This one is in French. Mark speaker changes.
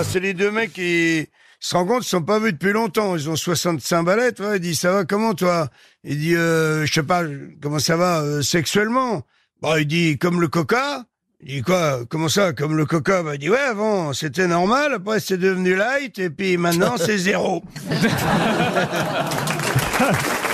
Speaker 1: Ah, c'est les deux mecs qui se rendent compte, ils sont pas vus depuis longtemps. Ils ont 65 balais, tu vois. Il dit, ça va comment, toi? Il dit, euh, je sais pas, comment ça va, euh, sexuellement? Bah, il dit, comme le coca. Il dit quoi? Comment ça, comme le coca? Bah, il dit, ouais, avant, c'était normal, après, c'est devenu light, et puis maintenant, c'est zéro.